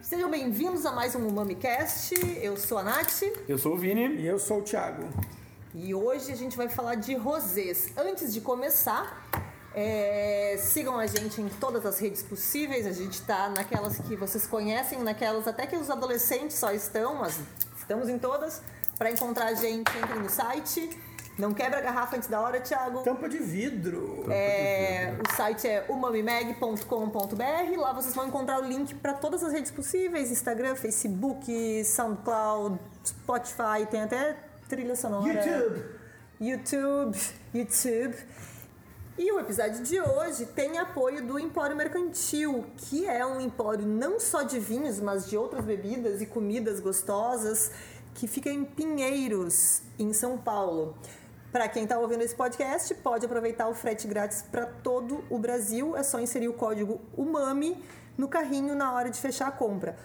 Sejam bem-vindos a mais um MamiCast. Eu sou a Nath Eu sou o Vini. E eu sou o Thiago. e hoje a gente vai falar de rosés. Antes de começar, é, sigam a gente em todas as redes possíveis. A gente tá naquelas que vocês conhecem, naquelas até que os adolescentes só estão, mas estamos em todas. Para encontrar a gente, entrem no site. Não quebra a garrafa antes da hora, Thiago. Tampa de vidro. É, o site é umamimag.com.br. Lá vocês vão encontrar o link para todas as redes possíveis: Instagram, Facebook, SoundCloud, Spotify, tem até trilha sonora. YouTube. YouTube, YouTube. E o episódio de hoje tem apoio do Empório Mercantil, que é um empório não só de vinhos, mas de outras bebidas e comidas gostosas, que fica em Pinheiros, em São Paulo. Para quem está ouvindo esse podcast, pode aproveitar o frete grátis para todo o Brasil. É só inserir o código UMAMI no carrinho na hora de fechar a compra.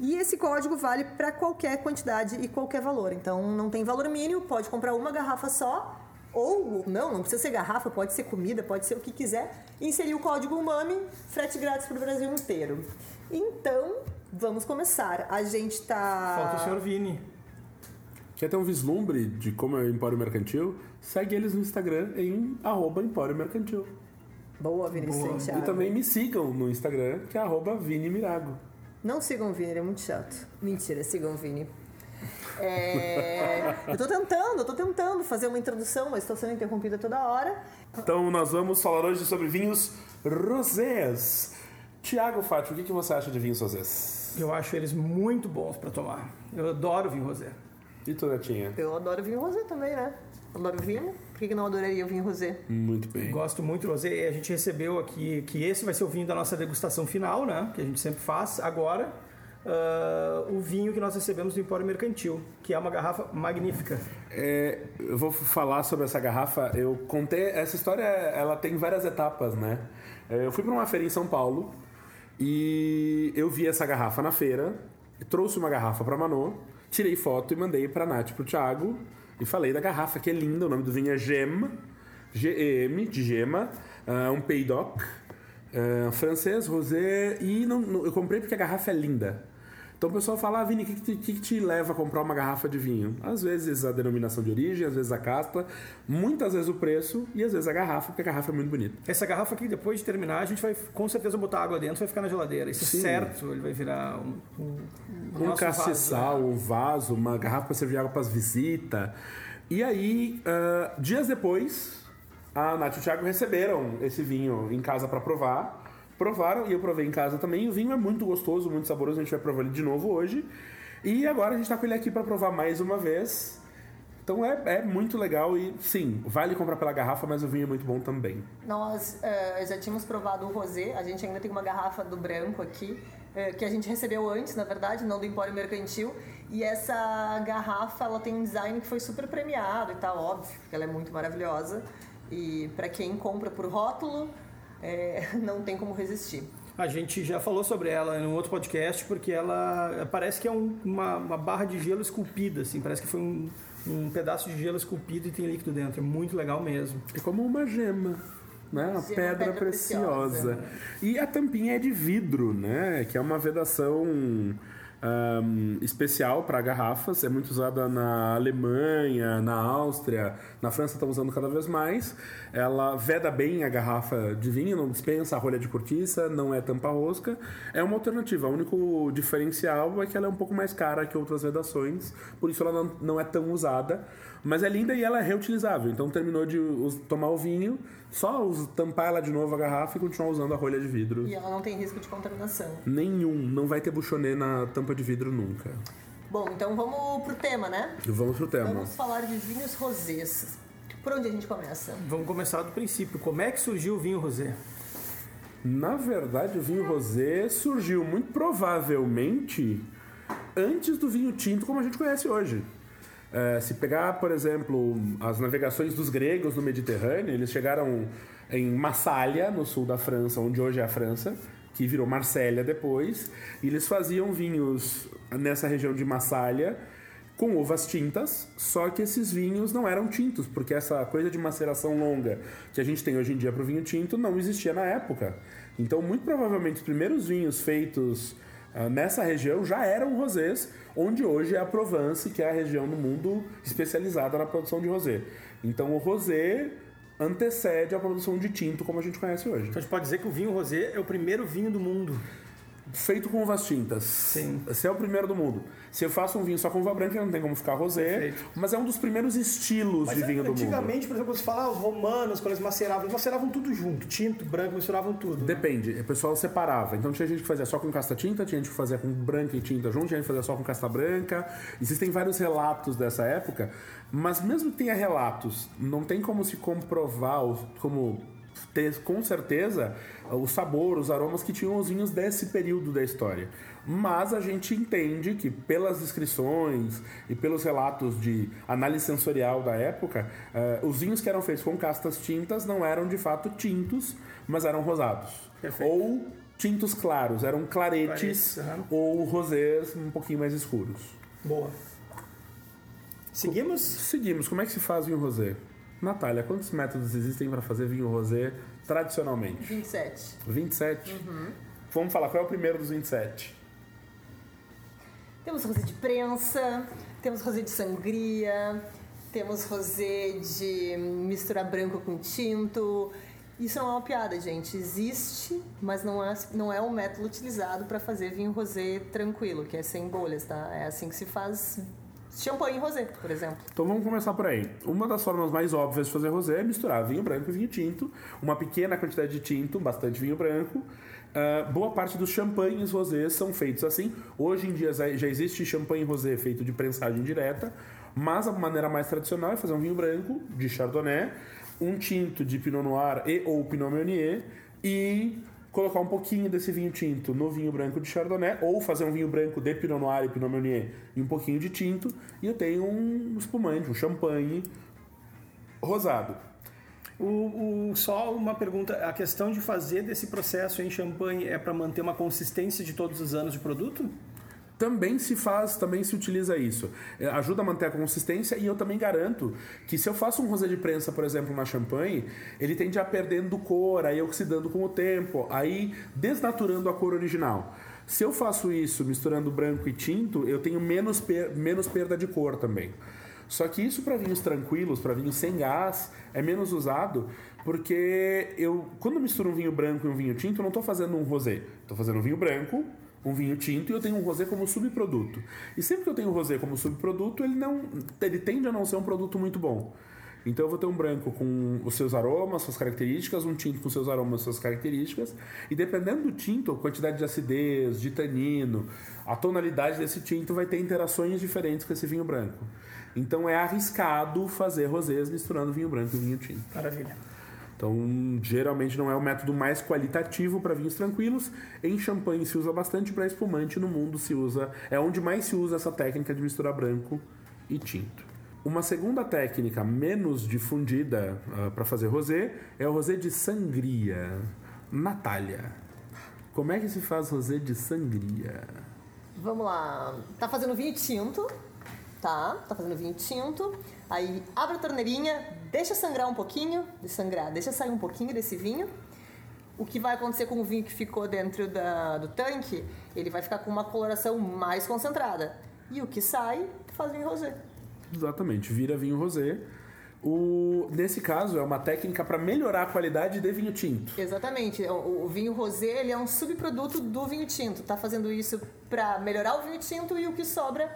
E esse código vale para qualquer quantidade e qualquer valor. Então não tem valor mínimo, pode comprar uma garrafa só. Ou não, não precisa ser garrafa, pode ser comida, pode ser o que quiser. Inserir o código UMAMI, frete grátis para o Brasil inteiro. Então, vamos começar. A gente tá. Falta o senhor Vini. Quer ter um vislumbre de como é o Empório Mercantil? Segue eles no Instagram em arroba Empório Mercantil. Boa, Vinícius E Thiago. também me sigam no Instagram, que é arroba Vini Mirago. Não sigam o Vini, ele é muito chato. Mentira, sigam o Vini. É, eu tô tentando, eu tô tentando fazer uma introdução, mas estou sendo interrompida toda hora. Então nós vamos falar hoje sobre vinhos rosés. Tiago Fátio, o que que você acha de vinhos rosés? Eu acho eles muito bons pra tomar. Eu adoro vinho rosé. E tu, Netinha? Eu adoro vinho rosé também, né? Adoro vinho. Por que que não adoraria o vinho rosé? Muito bem. Gosto muito do rosé. E a gente recebeu aqui que esse vai ser o vinho da nossa degustação final, né? Que a gente sempre faz. Agora, ah, o vinho que nós recebemos do Empório Mercantil, que é uma garrafa magnífica. É, eu vou falar sobre essa garrafa. Eu contei essa história, ela tem várias etapas, né? É, Eu fui para uma feira em São Paulo e eu vi essa garrafa na feira, trouxe uma garrafa para Manô, tirei foto e mandei para Nath, pro Thiago e falei da garrafa que é linda. O nome do vinho é Gem, G-E-M de gema, ah, um Peydoc, ah, francês, rosé e não- não- eu comprei porque a garrafa é linda. Então o pessoal fala, ah, Vini, o que, que, te- que te leva a comprar uma garrafa de vinho? Às vezes a denominação de origem, às vezes a casta, muitas vezes o preço e às vezes a garrafa, porque a garrafa é muito bonita. Essa garrafa aqui, depois de terminar, a gente vai com certeza botar água dentro, vai ficar na geladeira. Isso Sim. é certo, ele vai virar um, um, Um nosso castiçal, né? um vaso, uma garrafa para servir água para as visitas. E aí, ah, dias depois, a Nath e o Thiago receberam esse vinho em casa para provar. Provaram e eu provei em casa também. O vinho é muito gostoso, muito saboroso. A gente vai provar ele de novo hoje. E agora a gente tá com ele aqui para provar mais uma vez. Então é, é muito legal e sim, vale comprar pela garrafa, mas o vinho é muito bom também. Nós eh, já tínhamos provado o rosé, a gente ainda tem uma garrafa do branco aqui, eh, que a gente recebeu antes, na verdade, não do Empório Mercantil. E essa garrafa, ela tem um design que foi super premiado e tal, óbvio, porque ela é muito maravilhosa. E para quem compra por rótulo, eh, não tem como resistir. A gente já falou sobre ela em um outro podcast, porque ela parece que é um- uma, uma barra de gelo esculpida, assim, parece que foi um, um pedaço de gelo esculpido e tem líquido dentro. É muito legal mesmo. É como uma gema, né? Uma pedra, pedra preciosa. preciosa. E a tampinha é de vidro, né? Que é uma vedação ahm, especial para garrafas. É muito usada na Alemanha, na Áustria, na França estão usando cada vez mais. Ela veda bem a garrafa de vinho, não dispensa a rolha de cortiça, não é tampa-rosca. É uma alternativa. O único diferencial é que ela é um pouco mais cara que outras vedações, por isso ela não, não é tão usada. Mas é linda e ela é reutilizável. Então terminou de tomar o vinho, só tampar ela de novo a garrafa e continuar usando a rolha de vidro. E ela não tem risco de contaminação. Nenhum, não vai ter buchonê na tampa de vidro nunca. Bom, então vamos pro tema, né? Vamos pro tema. Vamos falar de vinhos rosés. Por onde a gente começa? Vamos começar do princípio. Como é que surgiu o vinho rosé? Na verdade, o vinho rosé surgiu muito provavelmente antes do vinho tinto como a gente conhece hoje. É, se pegar, por exemplo, as navegações dos gregos no Mediterrâneo, eles chegaram em Massália, no sul da França, onde hoje é a França, que virou Marsella depois, e eles faziam vinhos nessa região de Massália com uvas tintas, só que esses vinhos não eram tintos, porque essa coisa de maceração longa que a gente tem hoje em dia para o vinho tinto não existia na época. Então, muito provavelmente, os primeiros vinhos feitos nessa região já eram rosés, onde hoje é a Provence, que é a região do mundo especializada na produção de rosé. Então, o rosé antecede a produção de tinto como a gente conhece hoje. Então a gente pode dizer que o vinho rosé é o primeiro vinho do mundo feito com uvas tintas. Sim. Esse é o primeiro do mundo. Se eu faço um vinho só com uva branca, não tem como ficar rosé. Perfeito. Mas é um dos primeiros estilos mas de vinho do mundo. Antigamente, por exemplo, você fala, ah, os romanos, quando eles maceravam, eles maceravam tudo junto. Tinto, branco, misturavam tudo. Né? Depende. Né? O pessoal separava. Então tinha gente que fazia só com casta tinta, tinha gente que fazia com branca e tinta junto, tinha gente que fazia só com casta branca. Existem vários relatos dessa época. Mas mesmo que tenha relatos, não tem como se comprovar, como com certeza o sabor, os aromas que tinham os vinhos desse período da história. Mas a gente entende que pelas descrições e pelos relatos de análise sensorial da época, uh, os vinhos que eram feitos com castas tintas não eram de fato tintos, mas eram rosados. Perfeito. Ou tintos claros, eram claretes uhum. ou rosés um pouquinho mais escuros. Boa. Seguimos? Seguimos. Como é que se faz vinho rosé? Natália, quantos métodos existem para fazer vinho rosé tradicionalmente? 27. 27? Uhum. Vamos falar, qual é o primeiro dos 27? Temos rosé de prensa, temos rosé de sangria, temos rosé de misturar branco com tinto. Isso não é uma piada, gente. Existe, mas não é, não é o método utilizado para fazer vinho rosé tranquilo, que é sem bolhas, tá? É assim que se faz champanhe rosé, por exemplo. Então vamos começar por aí. Uma das formas mais óbvias de fazer rosé é misturar vinho branco e vinho tinto, uma pequena quantidade de tinto, bastante vinho branco. Uh, boa parte dos champanhes rosés são feitos assim. Hoje em dia já existe champanhe rosé feito de prensagem direta, mas a maneira mais tradicional é fazer um vinho branco de chardonnay, um tinto de pinot noir e ou pinot meunier e colocar um pouquinho desse vinho tinto no vinho branco de Chardonnay, ou fazer um vinho branco de Pinot Noir e Pinot Meunier e um pouquinho de tinto, e eu tenho um espumante, um champanhe rosado. O, o, só uma pergunta, a questão de fazer desse processo em champanhe é para manter uma consistência de todos os anos de produto? Também se faz, também se utiliza isso. É, ajuda a manter a consistência e eu também garanto que se eu faço um rosé de prensa, por exemplo, na champanhe, ele tende a perdendo cor, aí oxidando com o tempo, aí desnaturando a cor original. Se eu faço isso misturando branco e tinto, eu tenho menos, per menos perda de cor também. Só que isso para vinhos tranquilos, para vinhos sem gás, é menos usado, porque eu, quando misturo um vinho branco e um vinho tinto, eu não estou fazendo um rosé, estou fazendo um vinho branco um vinho tinto e eu tenho um rosé como subproduto. E sempre que eu tenho um rosé como subproduto, ele não ele tende a não ser um produto muito bom. Então eu vou ter um branco com os seus aromas, suas características, um tinto com seus aromas, suas características, e dependendo do tinto, a quantidade de acidez, de tanino, a tonalidade desse tinto vai ter interações diferentes com esse vinho branco. Então é arriscado fazer rosés misturando vinho branco e vinho tinto. Maravilha. Então, geralmente não é o método mais qualitativo para vinhos tranquilos. Em champanhe se usa bastante, para espumante no mundo se usa, é onde mais se usa essa técnica de misturar branco e tinto. Uma segunda técnica menos difundida uh, ah, para fazer rosé é o rosé de sangria. Natália, como é que se faz rosé de sangria? Vamos lá. Tá fazendo vinho tinto, tá? Tá fazendo vinho tinto. Aí abre a torneirinha, deixa sangrar um pouquinho, de sangrar, deixa sair um pouquinho desse vinho. O que vai acontecer com o vinho que ficou dentro da, do tanque, ele vai ficar com uma coloração mais concentrada. E o que sai, faz vinho rosé. Exatamente, vira vinho rosé. O, nesse caso, é uma técnica para melhorar a qualidade de vinho tinto. Exatamente. O, o, vinho rosé ele é um subproduto do vinho tinto. Tá fazendo isso para melhorar o vinho tinto e o que sobra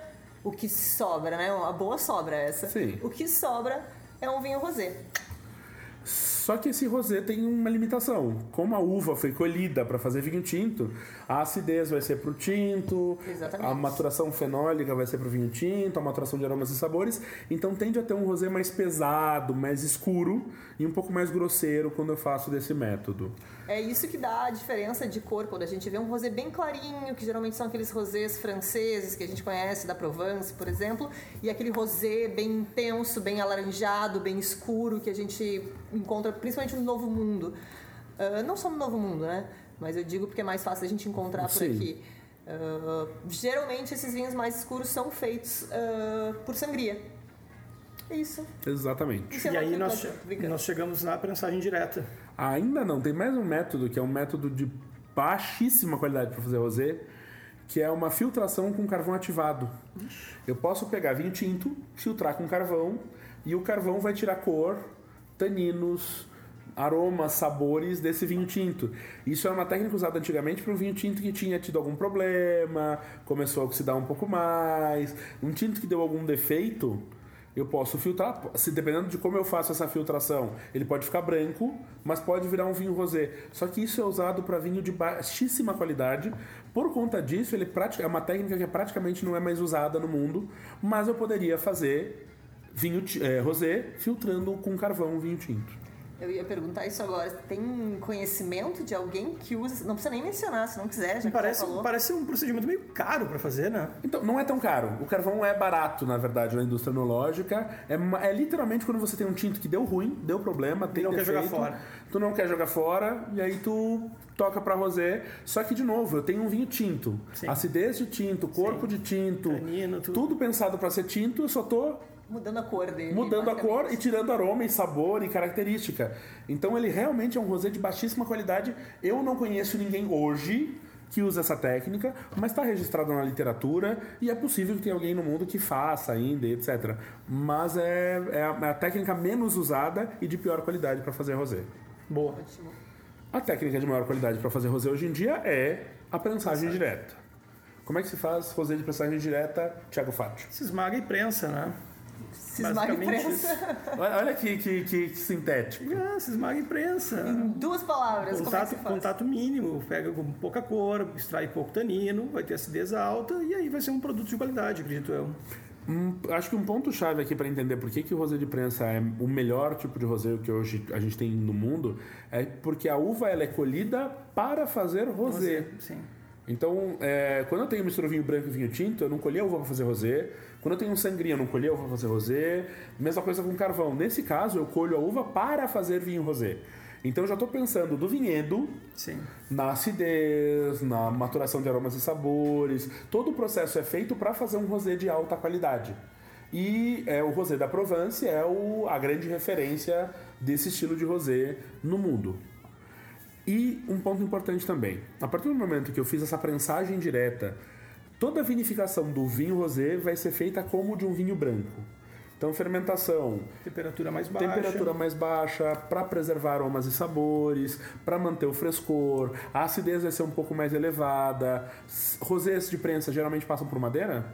o que sobra, né? Uma boa sobra essa. Sim. O que sobra é um vinho rosé. Só que esse rosé tem uma limitação. Como a uva foi colhida para fazer vinho tinto, a acidez vai ser para o tinto, Exatamente. a maturação fenólica vai ser para o vinho tinto, a maturação de aromas e sabores. Então tende a ter um rosé mais pesado, mais escuro e um pouco mais grosseiro quando eu faço desse método. É isso que dá a diferença de cor quando a gente vê um rosé bem clarinho, que geralmente são aqueles rosés franceses que a gente conhece da Provence, por exemplo, e aquele rosé bem intenso, bem alaranjado, bem escuro que a gente encontra principalmente no Novo Mundo. Uh, não só no Novo Mundo, né? Mas eu digo porque é mais fácil a gente encontrar por Sim. aqui. Uh, geralmente esses vinhos mais escuros são feitos uh, por sangria. Isso. Exatamente. Isso é E aí nós, nós chegamos na prensagem direta. Ainda não, tem mais um método que é um método de baixíssima qualidade para fazer rosé, que é uma filtração com carvão ativado. Eu posso pegar vinho tinto, filtrar com carvão e o carvão vai tirar cor, taninos, aromas, sabores desse vinho tinto. Isso é uma técnica usada antigamente para um vinho tinto que tinha tido algum problema, começou a oxidar um pouco mais, um tinto que deu algum defeito. Eu posso filtrar, se dependendo de como eu faço essa filtração, ele pode ficar branco, mas pode virar um vinho rosé. Só que isso é usado para vinho de baixíssima qualidade. Por conta disso, ele é uma técnica que praticamente não é mais usada no mundo, mas eu poderia fazer vinho é, rosé filtrando com carvão vinho tinto. Eu ia perguntar isso agora. Tem conhecimento de alguém que usa. Não precisa nem mencionar, se não quiser, já Parece, parece um procedimento meio caro para fazer, né? Então, não é tão caro. O carvão é barato, na verdade, na indústria enológica. É, é literalmente quando você tem um tinto que deu ruim, deu problema, tem não quer jogar fora. Tu não quer jogar fora, e aí tu toca pra rosé. Só que, de novo, eu tenho um vinho tinto. Sim. Acidez de tinto, corpo de tinto. Tanino, tudo. tudo pensado pra ser tinto, eu só tô Mudando a cor dele. mudando a cor e tirando aroma e sabor e característica. Então ele realmente é um rosé de baixíssima qualidade. Eu não conheço ninguém hoje que usa essa técnica, mas está registrado na literatura e é possível que tenha alguém no mundo que faça ainda, etc. Mas é, é a, é a técnica menos usada e de pior qualidade para fazer rosé. Boa. Ótimo. A técnica de maior qualidade para fazer rosé hoje em dia é a prensagem direta. Como é que se faz rosé de prensagem direta, Thiago Fátio? Se esmaga e prensa, né? Se esmaga e Basicamente prensa. Olha, olha que, que, que sintético. Ah, se esmaga e prensa. Em duas palavras, como é que Contato, se faz? contato mínimo, pega com pouca cor, extrai pouco tanino, vai ter acidez alta e aí vai ser um produto de qualidade, acredito eu. Um- acho que um ponto chave aqui para entender por que, que o rosé de prensa é o melhor tipo de rosé que hoje a gente tem no mundo é porque a uva ela é colhida para fazer rosé. Sim. Então, é, quando eu tenho mistura vinho branco e vinho tinto, eu não colhi a uva para fazer rosé. Quando eu tenho um sangria, eu não colhi a uva para fazer rosé. Mesma coisa com carvão. Nesse caso, eu colho a uva para fazer vinho rosé. Então, eu já estou pensando do vinhedo, Sim. na acidez, na maturação de aromas e sabores. Todo o processo é feito para fazer um rosé de alta qualidade. E é, o rosé da Provence é o- a grande referência desse estilo de rosé no mundo. E um ponto importante também: a partir do momento que eu fiz essa prensagem direta, toda a vinificação do vinho rosé vai ser feita como de um vinho branco. Então, fermentação, Temperatura mais baixa. temperatura mais baixa para preservar aromas e sabores, para manter o frescor, a acidez vai ser um pouco mais elevada. Rosés de prensa geralmente passam por madeira?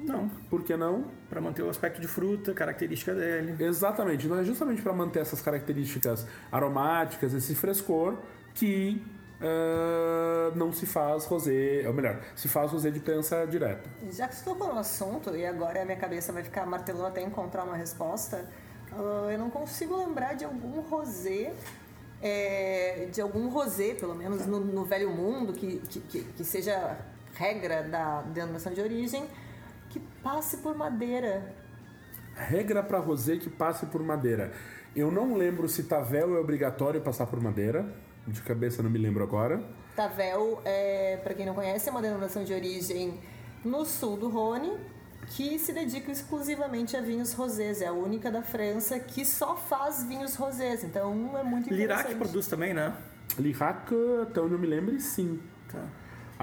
Não, Por que não? para manter o aspecto de fruta, característica dele. Exatamente. Então é justamente para manter essas características aromáticas, esse frescor, que ah, não se faz rosé, ou melhor, se faz rosé de prensa direta. Já que você tocou no assunto, e agora a minha cabeça vai ficar martelando até encontrar uma resposta, ah, eu não consigo lembrar de algum rosé, é, de algum rosé, pelo menos no, no velho mundo, que, que, que, que seja regra da denominação de origem, que passe por madeira. Regra para rosé que passe por madeira. Eu não lembro se Tavel é obrigatório passar por madeira. De cabeça não me lembro agora. Tavel, é, para quem não conhece, é uma denominação de origem no sul do Rhône, que se dedica exclusivamente a vinhos rosés. É a única da França que só faz vinhos rosés. Então é muito interessante. Lirac produz também, né? Lirac, até onde eu me lembro, sim. Tá.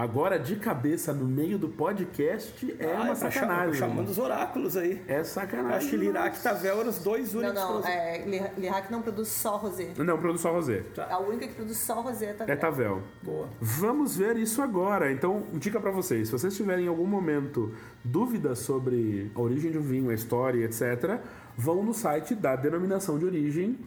Agora, de cabeça, no meio do podcast, é Ah, uma tá sacanagem. Chamando os oráculos aí. É sacanagem. Acho que Lirac e Tavel eram os dois Não, únicos. não, produtores. é, Li- Lirac não produz só rosé. Não, produz só rosé. A única que produz só rosé é Tavel. É Tavel. Boa. Vamos ver isso agora. Então, dica pra vocês: se vocês tiverem em algum momento dúvidas sobre a origem de um vinho, a história, etc., vão no site da denominação de origem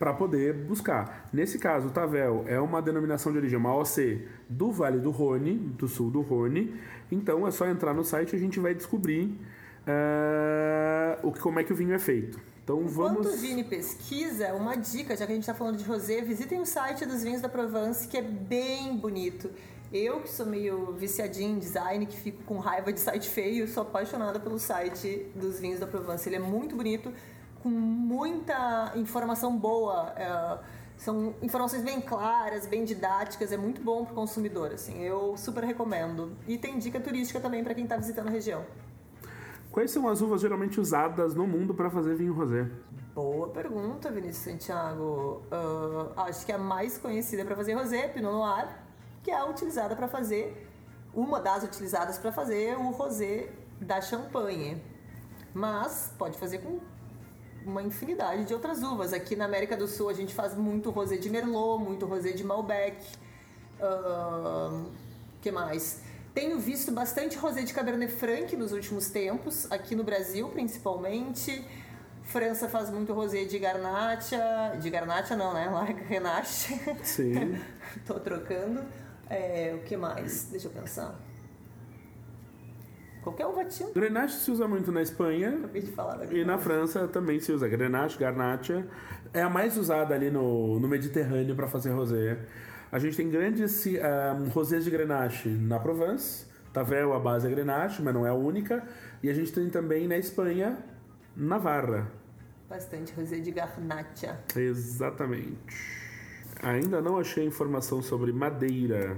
para poder buscar. Nesse caso, o Tavel é uma denominação de origem, uma OC do Vale do Rhône, do sul do Rhône. Então, é só entrar no site e a gente vai descobrir eh, o que, como é que o vinho é feito. Então, Enquanto vamos. o Vini pesquisa, uma dica, já que a gente está falando de rosé, visitem o site dos vinhos da Provence, que é bem bonito. Eu, que sou meio viciadinha em design, que fico com raiva de site feio, sou apaixonada pelo site dos vinhos da Provence. Ele é muito bonito, com muita informação boa é, São informações bem claras, bem didáticas, é muito bom para o consumidor, assim, eu super recomendo. E tem dica turística também para quem está visitando a região. Quais são as uvas geralmente usadas no mundo para fazer vinho rosé? Boa pergunta, Vinícius Santiago. Uh, acho que a mais conhecida para fazer rosé é Pinot Noir, que é a utilizada para fazer, uma das utilizadas para fazer o rosé da Champagne. Mas pode fazer com uma infinidade de outras uvas. Aqui na América do Sul a gente faz muito rosé de Merlot, muito rosé de Malbec. Uh, que mais? Tenho visto bastante rosé de Cabernet Franc nos últimos tempos, aqui no Brasil principalmente. França faz muito rosé de Garnacha, de Garnacha não, né? Lá Grenache. Sim. Tô trocando. É, o que mais? Deixa eu pensar. Qualquer uva tinta. Grenache se usa muito na Espanha. Acabei de falar. E na França também se usa Grenache, Garnacha. É a mais usada ali no, no Mediterrâneo para fazer rosé. A gente tem grandes um, rosés de Grenache na Provence. Tavel, a base é Grenache, mas não é a única. E a gente tem também na Espanha, Navarra. Bastante rosé de Garnacha. Exatamente. Ainda não achei informação sobre madeira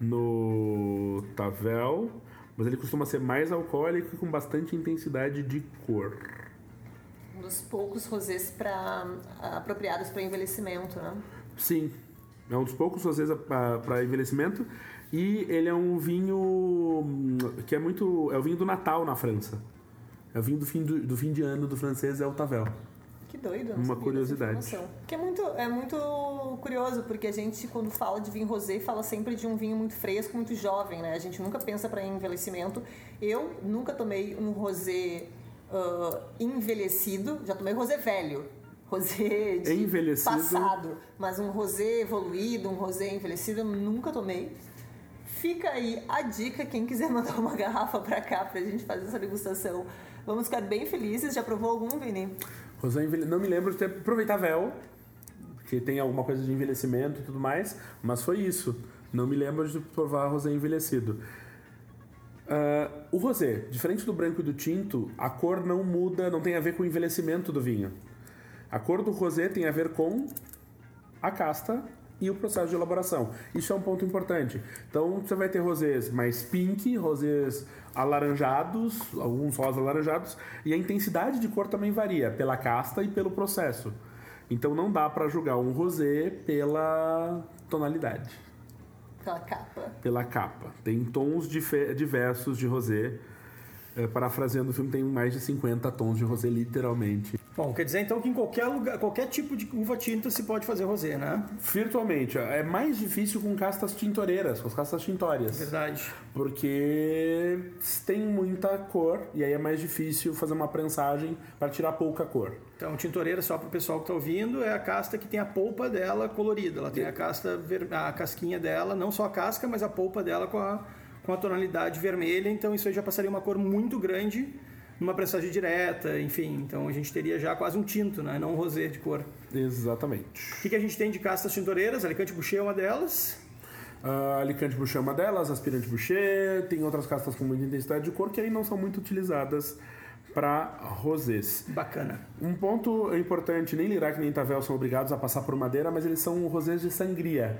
no Tavel mas ele costuma ser mais alcoólico e com bastante intensidade de cor. Um dos poucos rosés pra, apropriados para envelhecimento, né? Sim, é um dos poucos rosés para envelhecimento e ele é um vinho hum, que é muito é o vinho do Natal na França. É o vinho do fim do, do fim de ano do francês é o Tavel. Que doido. Uma curiosidade. Que é muito, é muito curioso, porque a gente, quando fala de vinho rosé, fala sempre de um vinho muito fresco, muito jovem, né? A gente nunca pensa para envelhecimento. Eu nunca tomei um rosé uh, envelhecido, já tomei rosé velho. Rosé de envelhecido. passado. Mas um rosé evoluído, um rosé envelhecido, eu nunca tomei. Fica aí a dica, quem quiser mandar uma garrafa para cá pra gente fazer essa degustação. Vamos ficar bem felizes. Já provou algum, Vini? Rosé Não me lembro de ter aproveitado véu, que tem alguma coisa de envelhecimento e tudo mais, mas foi isso. Não me lembro de provar rosé envelhecido. Uh, o rosé, diferente do branco e do tinto, a cor não muda, não tem a ver com o envelhecimento do vinho. A cor do rosé tem a ver com a casta e o processo de elaboração. Isso é um ponto importante. Então você vai ter rosés mais pink, rosés alaranjados, alguns rosas alaranjados, e a intensidade de cor também varia pela casta e pelo processo. Então não dá para julgar um rosé pela tonalidade. Pela capa. Pela capa. Tem tons diversos de rosé. É, parafraseando o filme, tem mais de 50 tons de rosé, literalmente. Bom, quer dizer então que em qualquer lugar, qualquer tipo de uva tinta se pode fazer rosé, né? Virtualmente. É mais difícil com castas tintoreiras, com as castas tintórias. Verdade. Porque tem muita cor e aí é mais difícil fazer uma prensagem para tirar pouca cor. Então, tintoreira, só para o pessoal que está ouvindo, é a casta que tem a polpa dela colorida. Ela tem a casta, a casquinha dela, não só a casca, mas a polpa dela com a, com a tonalidade vermelha. Então, isso aí já passaria uma cor muito grande numa pressagem direta, enfim. Então a gente teria já quase um tinto, né? não um rosé de cor. Exatamente. O que, que a gente tem de castas tintoreiras? Alicante Boucher é uma delas. Uh, Alicante Boucher é uma delas, Aspirante Boucher, tem outras castas com muita intensidade de cor que aí não são muito utilizadas para rosés. Bacana. Um ponto importante, nem Lirac nem Tavel são obrigados a passar por madeira, mas eles são rosés de sangria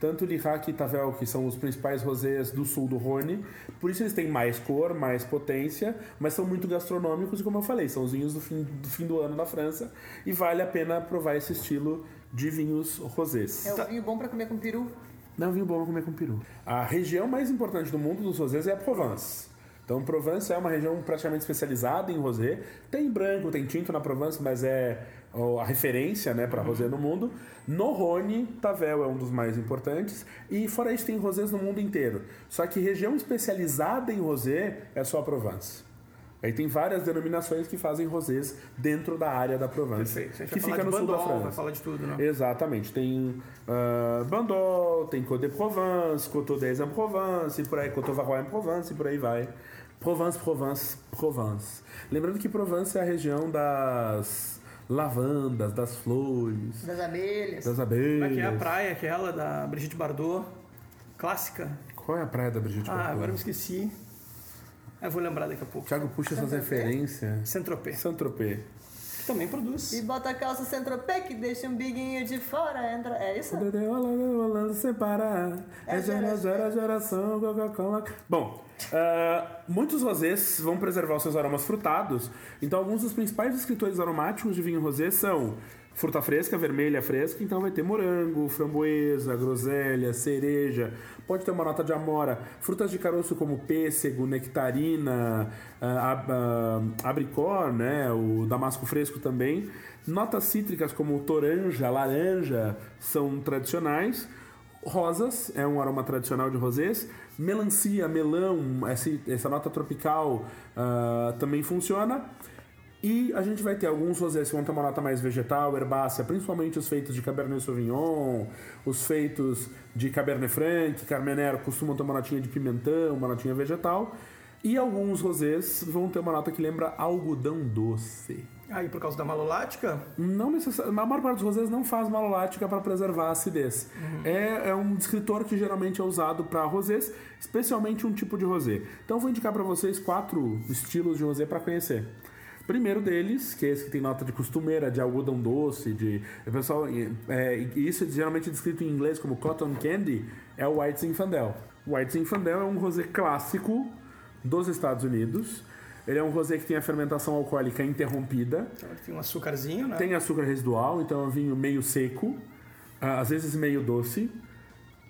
tanto Lirac e Tavel, que são os principais rosés do sul do Rhône. Por isso eles têm mais cor, mais potência, mas são muito gastronômicos e, como eu falei, são os vinhos do fim do, fim do ano na França e vale a pena provar esse estilo de vinhos rosés. É um vinho bom para comer com peru? Não, é um vinho bom para comer com peru. A região mais importante do mundo dos rosés é a Provence. Então, Provence é uma região praticamente especializada em rosé. Tem branco, tem tinto na Provence, mas é a referência né, para rosé no mundo. No Rhône, Tavel é um dos mais importantes. E fora isso, tem rosés no mundo inteiro. Só que região especializada em rosé é só a Provence. Aí tem várias denominações que fazem rosés dentro da área da Provence. Perfeito. Que fica no Bandol, sul da França. Vai falar de tudo, né? Exatamente. Tem uh, Bandol, tem Côte de Provence, Coteau des en Provence, por aí, Coteau en Provence, e por aí vai. Provence, Provence, Provence. Lembrando que Provence é a região das lavandas, das flores. Das abelhas. Das abelhas. Como é que é a praia aquela da Brigitte Bardot? Clássica? Qual é a praia da Brigitte ah, Bardot? Ah, agora eu me esqueci. Eu vou lembrar daqui a pouco. Thiago puxa essas referências. Saint-Tropez. Saint-Tropez. Também produz. E bota a calça centropé que deixa um biguinho de fora. Entra... É isso? Sem parar. É É gera, gera- gera, geração, Coca-Cola. Bom, ah, muitos rosés vão preservar os seus aromas frutados. Então, alguns dos principais escritores aromáticos de vinho rosé são fruta fresca, vermelha fresca. Então, vai ter morango, framboesa, groselha, cereja. Pode ter uma nota de amora. Frutas de caroço como pêssego, nectarina, ah, ah, abricó, né? O damasco fresco também. Notas cítricas como toranja, laranja são tradicionais. Rosas é um aroma tradicional de rosés. Melancia, melão, essa, essa nota tropical ah, também funciona. E a gente vai ter alguns rosés que vão ter uma nota mais vegetal, herbácea, principalmente os feitos de Cabernet Sauvignon, os feitos de Cabernet Franc, Carmenère costumam ter uma notinha de pimentão, uma notinha vegetal. E alguns rosés vão ter uma nota que lembra algodão doce. Aí, por causa da malolática, Não necessariamente. A maior parte dos rosés não faz malolática para preservar a acidez. É, é um descritor que geralmente é usado para rosés, especialmente um tipo de rosé. Então, eu vou indicar para vocês quatro estilos de rosé para conhecer. Primeiro deles, que é esse que tem nota de costumeira, de algodão doce, de. O pessoal, é, isso é geralmente descrito em inglês como cotton candy, é o White Zinfandel. O White Zinfandel é um rosé clássico dos Estados Unidos. Ele é um rosé que tem a fermentação alcoólica interrompida. tem um açúcarzinho, né? Tem açúcar residual, então é um vinho meio seco, ah, às vezes meio doce.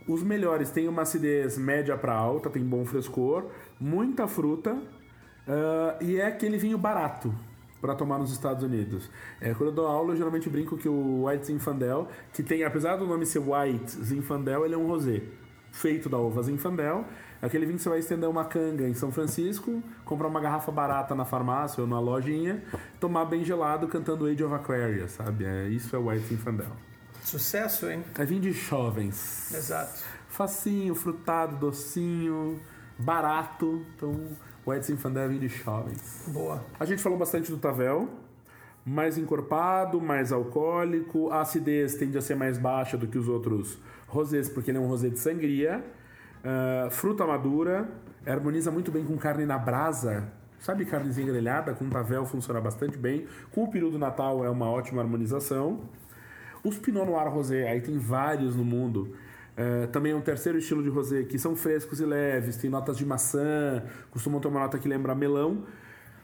Os melhores têm uma acidez média para alta, tem bom frescor, muita fruta ah, e é aquele vinho barato para tomar nos Estados Unidos. É, quando eu dou aula, eu geralmente brinco que o White Zinfandel, que tem, apesar do nome ser White Zinfandel, ele é um rosé feito da uva Zinfandel. Aquele vinho que você vai estender uma canga em São Francisco, comprar uma garrafa barata na farmácia ou na lojinha, tomar bem gelado cantando Age of Aquarius, sabe? É, isso é White Zinfandel. Sucesso, hein? É vinho de jovens. Exato. Facinho, frutado, docinho, barato. Então, Zinfandel é vinho de jovens. Boa. A gente falou bastante do Tavel. Mais encorpado, mais alcoólico. A acidez tende a ser mais baixa do que os outros rosés, porque ele é um rosé de sangria. Ah, fruta madura. Harmoniza muito bem com carne na brasa. Sabe carnezinha grelhada? Com Tavel funciona bastante bem. Com o peru do Natal é uma ótima harmonização. Os Pinot Noir Rosé, aí tem vários no mundo. É, também é um terceiro estilo de rosé que são frescos e leves, tem notas de maçã, costumam ter uma nota que lembra melão.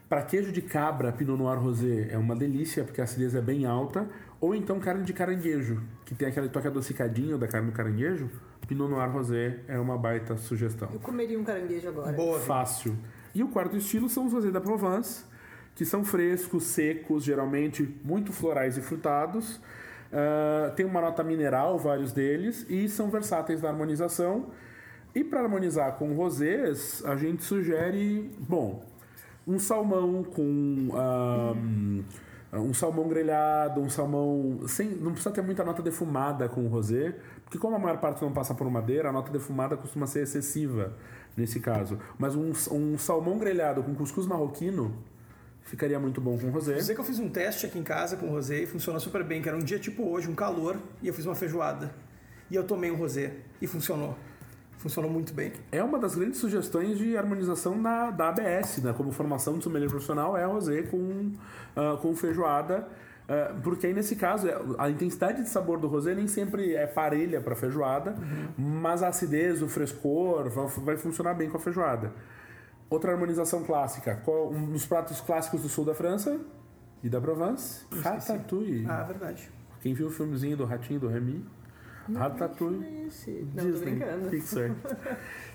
Para queijo de cabra, Pinot Noir Rosé é uma delícia, porque a acidez é bem alta. Ou então carne de caranguejo, que tem aquele toque adocicadinho da carne do caranguejo. Pinot Noir Rosé é uma baita sugestão. Eu comeria um caranguejo agora. Boa. Fácil. E o quarto estilo são os rosés da Provence, que são frescos, secos, geralmente muito florais e frutados. Ah, tem uma nota mineral, vários deles, e são versáteis na harmonização. E para harmonizar com rosés, a gente sugere, bom, um salmão com ah, um salmão grelhado, um salmão sem, não precisa ter muita nota defumada com o rosé, porque como a maior parte não passa por madeira, a nota defumada costuma ser excessiva nesse caso. Mas um, um salmão grelhado com cuscuz marroquino ficaria muito bom com rosé. Dizer que eu fiz um teste aqui em casa com rosé e funcionou super bem, que era um dia tipo hoje, um calor, e eu fiz uma feijoada. E eu tomei um rosé e funcionou. Funcionou muito bem. É uma das grandes sugestões de harmonização da, da ABS, né? como formação de sommelier profissional, é rosé com, ah, com feijoada. ah, porque aí nesse caso é- a intensidade de sabor do rosé nem sempre é parelha para feijoada, mas a acidez, o frescor vai, vai funcionar bem com a feijoada. Outra harmonização clássica, qual- um dos pratos clássicos do sul da França e da Provence, ratatouille. Ah, verdade. Quem viu o filmezinho do ratinho do Remy? Ratatouille. Ixi, Não, tô Disney, brincando. Pixar.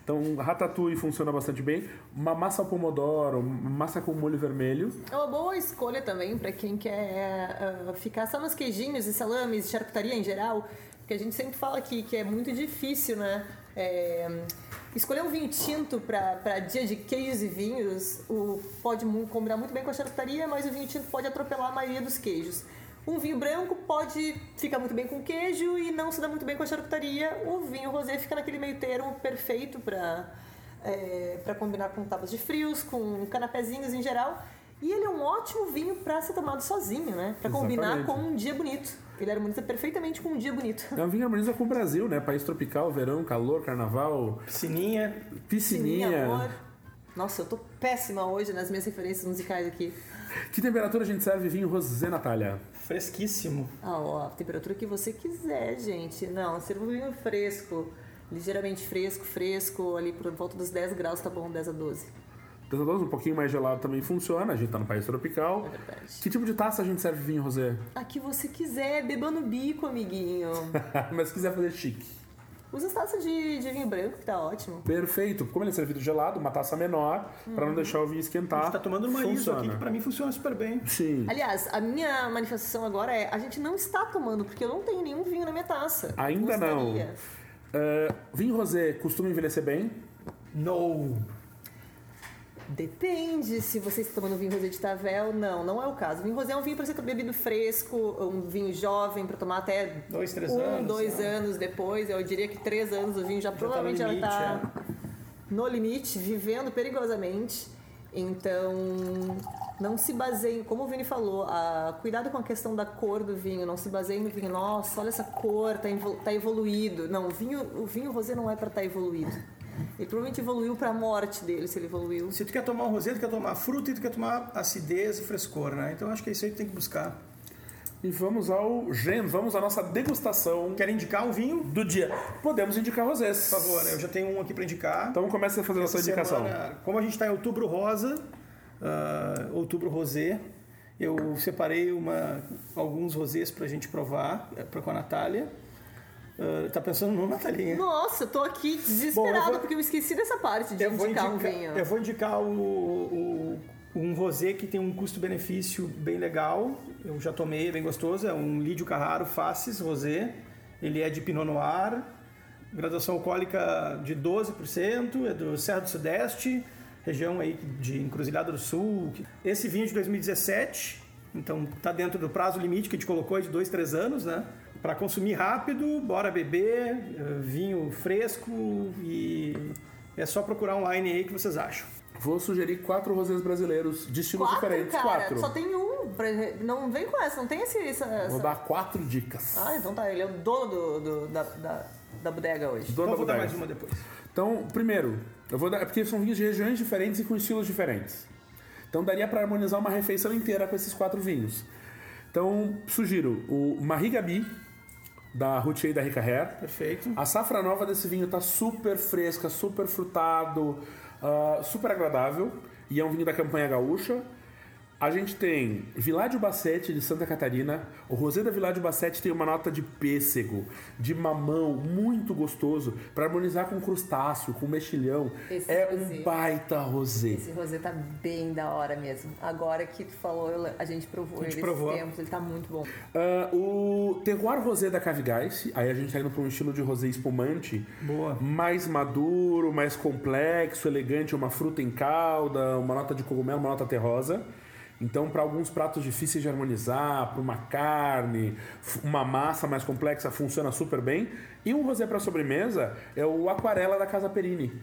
Então, ratatouille funciona bastante bem. Uma massa ao pomodoro, massa com molho vermelho. É uma boa escolha também pra quem quer ah, ficar só nos queijinhos e salames, charcutaria em geral, porque a gente sempre fala aqui que é muito difícil, né? É, escolher um vinho tinto para dia de queijos e vinhos o, pode combinar muito bem com a charcutaria, mas o vinho tinto pode atropelar a maioria dos queijos. Um vinho branco pode ficar muito bem com queijo e não se dá muito bem com a charcutaria. O vinho rosé fica naquele meio termo perfeito para é, para combinar com tapas de frios, com canapézinhos em geral. E ele é um ótimo vinho para ser tomado sozinho, né? Para combinar com um dia bonito. Ele harmoniza perfeitamente com um dia bonito. É um vinho harmoniza com o Brasil, né? País tropical, verão, calor, carnaval, Piscininha. piscininha. amor. Nossa, eu tô péssima hoje nas minhas referências musicais aqui. Que temperatura a gente serve vinho rosé, Natália? Fresquíssimo. Ah, ó, a temperatura que você quiser, gente. Não, serva um vinho fresco. Ligeiramente fresco, fresco, ali por volta dos 10 graus, tá bom, 10 a 12. 10 a 12, um pouquinho mais gelado também funciona, a gente tá no país tropical. É verdade. Que tipo de taça a gente serve vinho rosé? A que você quiser, beba no bico, amiguinho. Mas se quiser fazer chique. Usa as taças de, de vinho branco, que tá ótimo. Perfeito. Como ele é servido gelado, uma taça menor, pra não deixar o vinho A esquentar. gente tá tomando uma ISO funciona. aqui que pra mim funciona super bem. Sim. Aliás, a minha manifestação agora é: a gente não está tomando, porque eu não tenho nenhum vinho na minha taça. Ainda não. É, vinho rosé costuma envelhecer bem? No. Depende se você está tomando vinho rosé de Tavel. Não, não é o caso. Vinho rosé é um vinho para ser bebido fresco, um vinho jovem para tomar até Dois, três um, anos, dois né? anos depois. Eu diria que três anos o vinho já, tá no provavelmente já limite, é. está no limite, vivendo perigosamente. Então, não se baseie, como o Vini falou, a, cuidado com a questão da cor do vinho. Não se baseie no vinho, nossa, olha essa cor, tá, evol- tá evoluído. Não, o vinho, o vinho rosé não é para estar evoluído. Ele provavelmente evoluiu para a morte dele, se ele evoluiu. Se tu quer tomar um rosé, tu quer tomar fruta e tu quer tomar acidez e frescor, né? Então acho que é isso aí que tem que buscar. E vamos ao Gen, vamos à nossa degustação Quer indicar um vinho? do dia. Podemos indicar rosés. Por favor, eu já tenho um aqui para indicar. Então comece a fazer a sua indicação. semana, como a gente está em outubro rosa, ah, outubro rosé, eu separei uma, alguns rosés para a gente provar eh, pra, com a Natália. Ah, tá pensando no Natalinha? Nossa, eu tô aqui desesperada Bom, eu vou- porque eu esqueci dessa parte de Eu indicar, um vinho. eu vou indicar o, o- um rosé que tem um custo-benefício bem legal. Eu já tomei, é bem gostoso. É um Lídio Carraro Faces Rosé. Ele é de Pinot Noir, graduação alcoólica de 12%, é do Serra do Sudeste, região aí de Encruzilhada do Sul. Esse vinho é de 2017, então tá dentro do prazo limite que a gente colocou de 2, 3 anos, né? Para consumir rápido, bora beber, eh, vinho fresco e é só procurar online aí que vocês acham. Vou sugerir quatro rosés brasileiros de estilos Quatro, diferentes. cara. Quatro. Só tem um. Não vem com essa, não tem esse. Essa, Vou essa... dar quatro dicas. Ah, então tá. Ele é o dono do, do- da, da, da bodega hoje. Dono Então da eu vou dar bodega. mais uma depois. Então, primeiro, eu vou dar. é Porque são vinhos de regiões diferentes e com estilos diferentes. Então daria para harmonizar uma refeição inteira com esses quatro vinhos. Então, sugiro o Marie Gabi, da Routier da Rica Hair. Perfeito. A safra nova desse vinho tá super fresca, super frutado, ah, super agradável. E é um vinho da campanha gaúcha. A gente tem Viládio Bassete de Santa Catarina. O rosé da Viládio Bassete tem uma nota de pêssego, de mamão, muito gostoso, para harmonizar com crustáceo, com mexilhão. Esse é rosé. um baita rosé. Esse rosé tá bem da hora mesmo. Agora que tu falou, eu- a gente provou A gente ele provou. esses tempos, ele tá muito bom. Ah, o Terroir Rosé da Cavigais, aí a gente tá indo para um estilo de rosé espumante. Boa. Mais maduro, mais complexo, elegante, uma fruta em calda, uma nota de cogumelo, uma nota terrosa. Então, para alguns pratos difíceis de harmonizar, para uma carne, uma massa mais complexa, funciona super bem. E um rosé para sobremesa é o Aquarela da Casa Perini.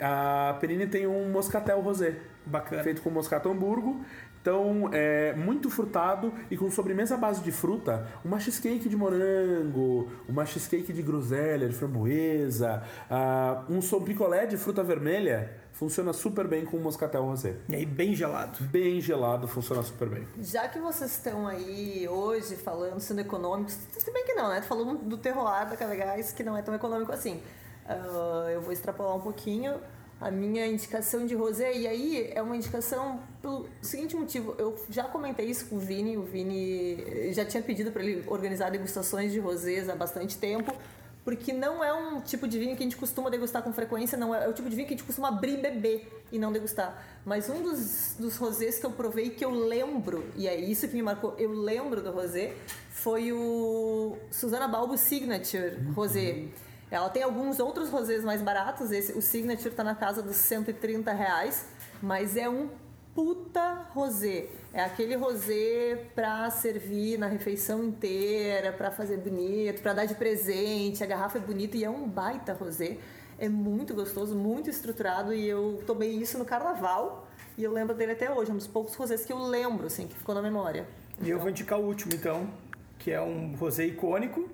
A Perini tem um moscatel rosé, Bacana. feito com moscato hamburgo. Então, é muito frutado e com sobremesa à base de fruta, uma cheesecake de morango, uma cheesecake de groselha, de framboesa, ah, um sobricolé de fruta vermelha, funciona super bem com moscatel rosé. E aí, bem gelado. Bem gelado, funciona super bem. Já que vocês estão aí hoje falando, sendo econômicos, se bem que não, né? Falou do terroir da Cavegás, que não é tão econômico assim. Ah, eu vou extrapolar um pouquinho a minha indicação de rosé, e aí é uma indicação pelo seguinte motivo. Eu já comentei isso com o Vini, o Vini já tinha pedido para ele organizar degustações de rosés há bastante tempo, porque não é um tipo de vinho que a gente costuma degustar com frequência, não é, é o tipo de vinho que a gente costuma abrir e beber e não degustar. Mas um dos, dos rosés que eu provei que eu lembro, e é isso que me marcou, eu lembro do rosé, foi o Susana Balbo Signature Rosé. Ela tem alguns outros rosés mais baratos, esse, o Signature tá na casa dos 130 reais, mas é um puta rosé. É aquele rosé pra servir na refeição inteira, pra fazer bonito, pra dar de presente. A garrafa é bonita e é um baita rosé. É muito gostoso, muito estruturado e eu tomei isso no carnaval e eu lembro dele até hoje. É um dos poucos rosés que eu lembro, assim, que ficou na memória. E eu vou indicar o último, então, que é um rosé icônico,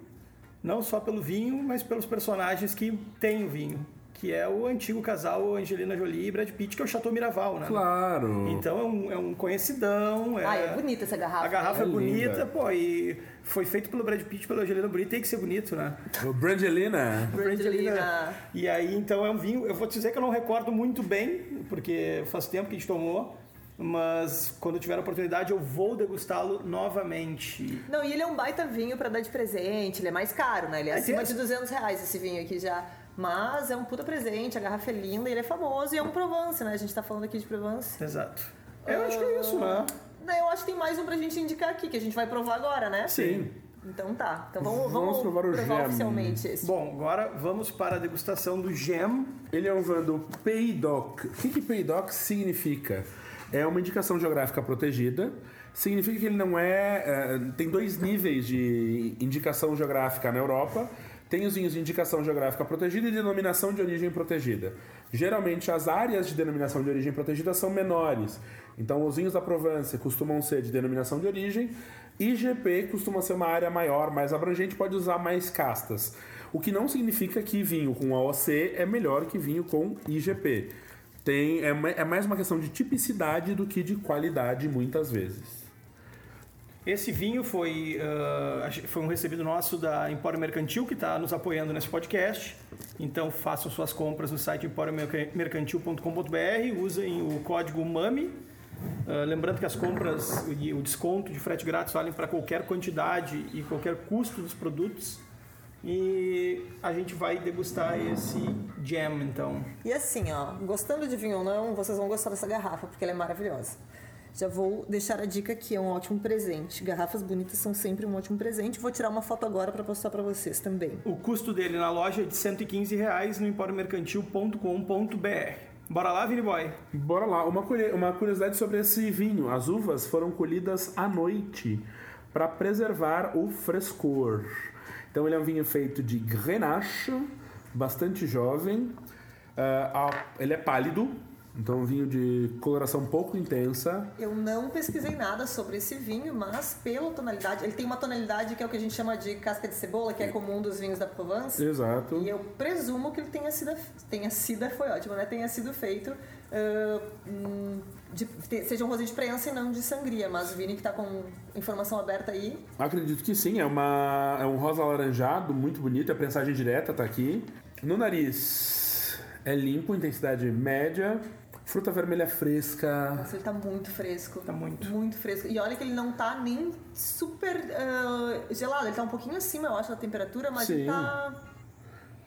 não só pelo vinho, mas pelos personagens que tem o vinho, que é o antigo casal Angelina Jolie e Brad Pitt, que é o Chateau Miraval, né? Claro. Então é um, é um conhecidão. É... Ah, é bonita essa garrafa. A garrafa é, É bonita, pô, e foi feito pelo Brad Pitt, pela Angelina Jolie, tem que ser bonito, né? O Brangelina. Brangelina. E aí, então é um vinho, eu vou te dizer que eu não recordo muito bem, porque faz tempo que a gente tomou, mas quando tiver a oportunidade eu vou degustá-lo novamente. Não, e ele é um baita vinho pra dar de presente, ele é mais caro, né? Ele é É, acima de 200 reais esse vinho aqui já. Mas é um puta presente, a garrafa é linda, ele é famoso e é um Provence, né? A gente tá falando aqui de Provence. Exato. Eu acho que é isso, né? Não, eu acho que tem mais um pra gente indicar aqui, que a gente vai provar agora, né? Sim. Então tá. Então vamos, Vamos vamos, provar o Gem. oficialmente esse. Bom, agora vamos para a degustação do Gem. Ele é um van do. O que, que PEIDOC significa? É uma indicação geográfica protegida. Significa que ele não é, é, Tem dois níveis de indicação geográfica na Europa. Tem os vinhos de indicação geográfica protegida e denominação de origem protegida. Geralmente as áreas de denominação de origem protegida são menores. Então os vinhos da Provence costumam ser de denominação de origem. IGP costuma ser uma área maior, mais abrangente, pode usar mais castas. O que não significa que vinho com AOC é melhor que vinho com IGP. Tem, é, é mais uma questão de tipicidade do que de qualidade, muitas vezes. Esse vinho foi, ah, foi um recebido nosso da Empório Mercantil, que está nos apoiando nesse podcast. Então façam suas compras no site emporiomercantil.com.br, usem o código MAMI. Ah, lembrando que as compras e o desconto de frete grátis valem para qualquer quantidade e qualquer custo dos produtos. E a gente vai degustar esse jam, então. E assim, ó, gostando de vinho ou não, vocês vão gostar dessa garrafa, porque ela é maravilhosa. Já vou deixar a dica aqui, é um ótimo presente. Garrafas bonitas são sempre um ótimo presente. Vou tirar uma foto agora para postar para vocês também. O custo dele na loja é de 115 reais no emporiomercantil.com.br. Bora lá, Vini Boy? Bora lá. Uma, curi- uma curiosidade sobre esse vinho: as uvas foram colhidas à noite para preservar o frescor. Então, ele é um vinho feito de Grenache, bastante jovem. A- ele é pálido, então, um vinho de coloração pouco intensa. Eu não pesquisei nada sobre esse vinho, mas pela tonalidade, ele tem uma tonalidade que é o que a gente chama de casca de cebola, que é comum dos vinhos da Provence. Exato. E eu presumo que ele tenha sido, tenha sido, foi ótimo, né? Tenha sido feito, hum, de- seja um rosé de prensa e não de sangria. Mas o Vini que tá com informação aberta aí, Acredito que sim, é, uma, é um rosa alaranjado, muito bonito, a prensagem direta tá aqui. No nariz é limpo, intensidade média, fruta vermelha fresca. nossa, ele tá muito fresco. Tá muito. Muito fresco. E olha que ele não tá nem super ah, gelado, ele tá um pouquinho acima, eu acho, da temperatura, mas ele Sim. tá.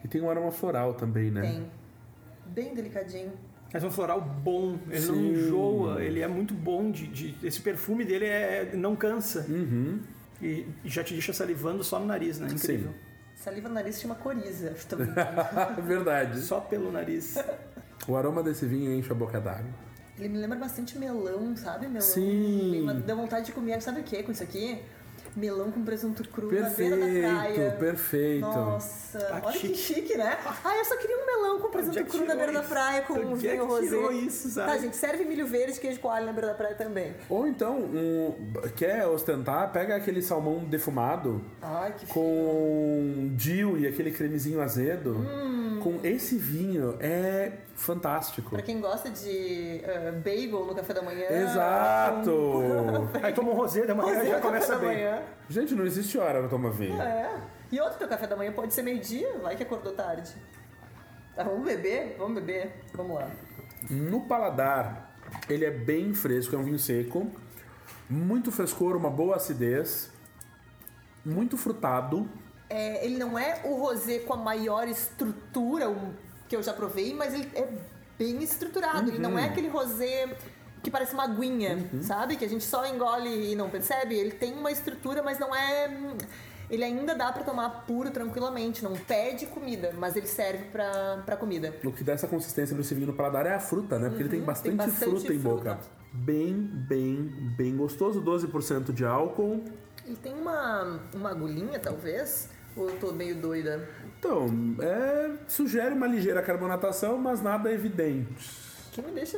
E tem um aroma floral também, né? Tem. Bem delicadinho. Mas é um floral bom, ele não Sim. enjoa, ele é muito bom. De, de- esse perfume dele é, não cansa. Uhum. E, e já te deixa salivando só no nariz, né? Incrível. Saliva no nariz chama coriza. Também. Verdade. Só pelo nariz. O aroma desse vinho enche a boca d'água. Ele me lembra bastante melão, sabe? Melão. Sim. Dá vontade de comer, sabe o que com isso aqui? Melão com presunto cru na beira da praia. Perfeito, perfeito. Nossa, Ah, olha que chique. né? Ah, eu só queria um melão com presunto é cru na beira da isso? praia com um é vinho que rosé. isso, sabe? Tá, gente, serve milho verde e queijo coalho na beira da praia também. Ou então, um, quer ostentar, pega aquele salmão defumado Ai, que com dill e aquele cremezinho azedo. Com esse vinho é fantástico. Pra quem gosta de ah, bagel no café da manhã. Exato! Aí toma um rosé da manhã Rosé já começa da bem. manhã. Gente, não existe hora pra tomar vinho. É. E outro teu café da manhã pode ser meio-dia, vai que acordou tarde. Tá, vamos beber? Vamos beber. Vamos lá. No paladar, ele é bem fresco, é um vinho seco. Muito frescor, uma boa acidez. Muito frutado. É, ele não é o rosé com a maior estrutura que eu já provei, mas ele é bem estruturado. Ele não é aquele rosé que parece uma aguinha, sabe? Que a gente só engole e não percebe. Ele tem uma estrutura, mas não é. Ele ainda dá pra tomar puro tranquilamente. Não pede comida, mas ele serve pra, pra comida. O que dá essa consistência vinho no paladar é a fruta, né? Porque ele tem bastante, Uhum. bastante fruta em fruta. boca. Bem, bem, bem gostoso. 12% de álcool. Ele tem uma, uma agulhinha, talvez? Ou eu tô meio doida? Então, é, sugere uma ligeira carbonatação, mas nada evidente. Que me deixa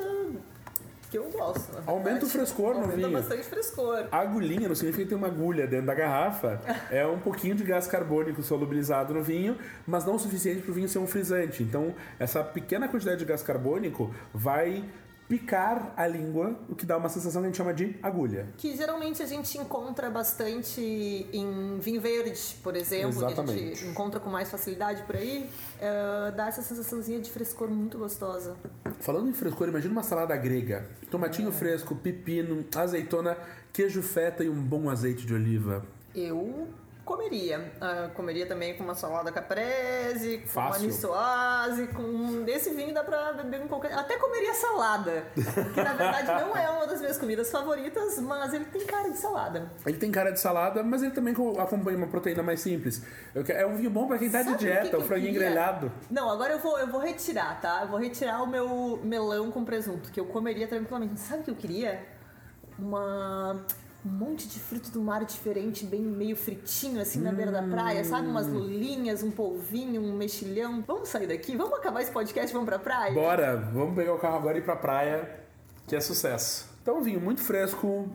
que eu gosto. Aumenta o frescor no Aumenta vinho. bastante frescor. A agulhinha não significa que tem uma agulha dentro da garrafa. É um pouquinho de gás carbônico solubilizado no vinho, mas não o suficiente para o vinho ser um frisante. Então, essa pequena quantidade de gás carbônico vai picar a língua, o que dá uma sensação que a gente chama de agulha. Que geralmente a gente encontra bastante em vinho verde, por exemplo, que a Exatamente. gente encontra com mais facilidade por aí. eh, dá essa sensaçãozinha de frescor muito gostosa. Falando em frescor, imagina uma salada grega. Tomatinho fresco, pepino, azeitona, queijo feta e um bom azeite de oliva. Eu comeria. Ah, comeria também com uma salada caprese, com uma Fácil. niçoise, com... Esse vinho dá pra beber com qualquer... Até comeria salada, que na verdade não é uma das minhas comidas favoritas, mas ele tem cara de salada. Ele tem cara de salada, mas ele também co- acompanha uma proteína mais simples. É um vinho bom pra quem tá de Sabe que dieta, que o franguinho grelhado. Não, agora eu vou, eu vou retirar, tá? Eu vou retirar o meu melão com presunto, que eu comeria tranquilamente. Sabe o que eu queria? Uma... Um monte de fruto do mar diferente, bem meio fritinho, assim, na beira da praia, sabe? Umas lulinhas, um polvinho, um mexilhão. Vamos sair daqui? Vamos acabar esse podcast e vamos pra praia? Bora, vamos pegar o carro agora e ir pra praia, que é sucesso. Então, um vinho muito fresco,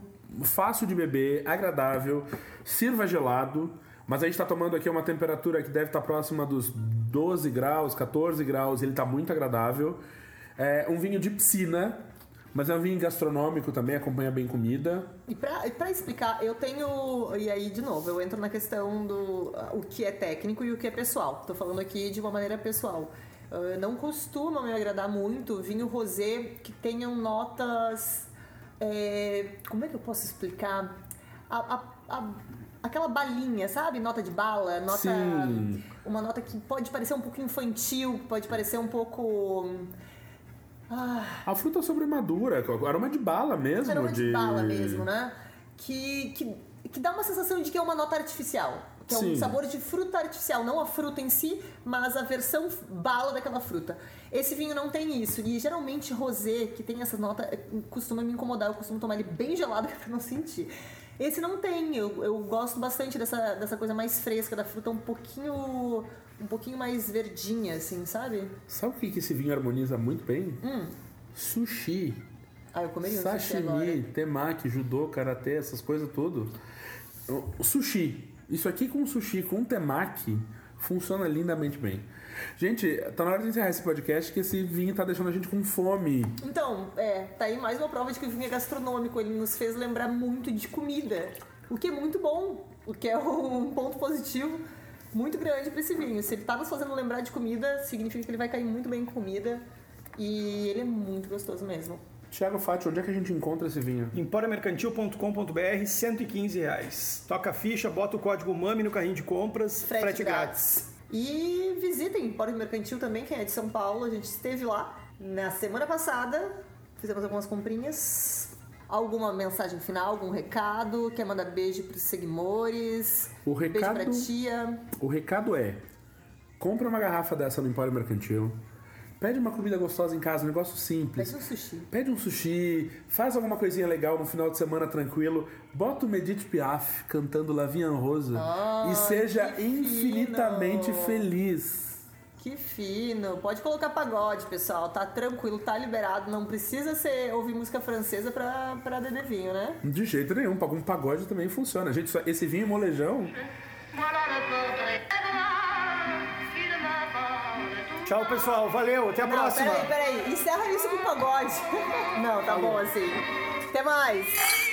fácil de beber, agradável, sirva gelado. Mas a gente tá tomando aqui uma temperatura que deve estar próxima dos 12 graus, 14 graus, ele tá muito agradável. É um vinho de piscina, mas é um vinho gastronômico também, acompanha bem comida. E pra, e pra explicar, eu tenho. E aí, de novo, eu entro na questão do o que é técnico e o que é pessoal. Tô falando aqui de uma maneira pessoal. Ah, não costuma me agradar muito vinho rosé que tenham notas. é, como é que eu posso explicar? A- a- a- aquela balinha, sabe? Nota de bala, nota. Sim. Uma nota que pode parecer um pouco infantil, pode parecer um pouco. Ah, A fruta sobremadura, aroma de bala mesmo. aroma de bala mesmo, né? Que, que, que dá uma sensação de que é uma nota artificial. Que é Sim. um sabor de fruta artificial, não a fruta em si, mas a versão bala daquela fruta. Esse vinho não tem isso. E geralmente rosé, que tem essa nota, eh, costuma me incomodar. Eu costumo tomar ele bem gelado pra não sentir. Esse não tem. Eu, eu gosto bastante dessa, dessa coisa mais fresca da fruta, um pouquinho um pouquinho mais verdinha, assim, sabe? Sabe o que que esse vinho harmoniza muito bem? Sushi. Ah, eu comeria um sushi agora. Sashimi, temaki, judô, karatê, essas coisas tudo. O sushi. Isso aqui com sushi, com temaki, funciona lindamente bem. Gente, tá na hora de encerrar esse podcast que esse vinho tá deixando a gente com fome. Então, é, tá aí mais uma prova de que o vinho é gastronômico. Ele nos fez lembrar muito de comida, o que é muito bom, o que é um ponto positivo muito grande pra esse vinho. Se ele tá nos fazendo lembrar de comida, significa que ele vai cair muito bem com comida e ele é muito gostoso mesmo. Thiago Fati, onde é que a gente encontra esse vinho? Emporiamercantil.com.br, 115 reais. Toca a ficha, bota o código MAMI no carrinho de compras, frete, grátis. E visitem Empório Mercantil também, quem é de São Paulo. A gente esteve lá na semana passada, fizemos algumas comprinhas. Alguma mensagem final, algum recado? Quer mandar beijo pros seguidores? O Beijo recado- pra tia. O recado é: compra uma garrafa dessa no Empório Mercantil, pede uma comida gostosa em casa, um negócio simples. Pede um sushi. Pede um sushi, faz alguma coisinha legal no final de semana tranquilo, bota o Edith Piaf cantando La Vie en Rose e seja infinitamente feliz. Que fino. Pode colocar pagode, pessoal. Tá tranquilo, tá liberado. Não precisa ser ouvir música francesa pra, pra beber vinho, né? De jeito nenhum, um pagode também funciona. Gente, só- esse vinho molejão, Tchau, pessoal. Valeu. Até a Não, próxima. peraí, peraí. Encerra isso com pagode. Não, tá bom assim. Até mais.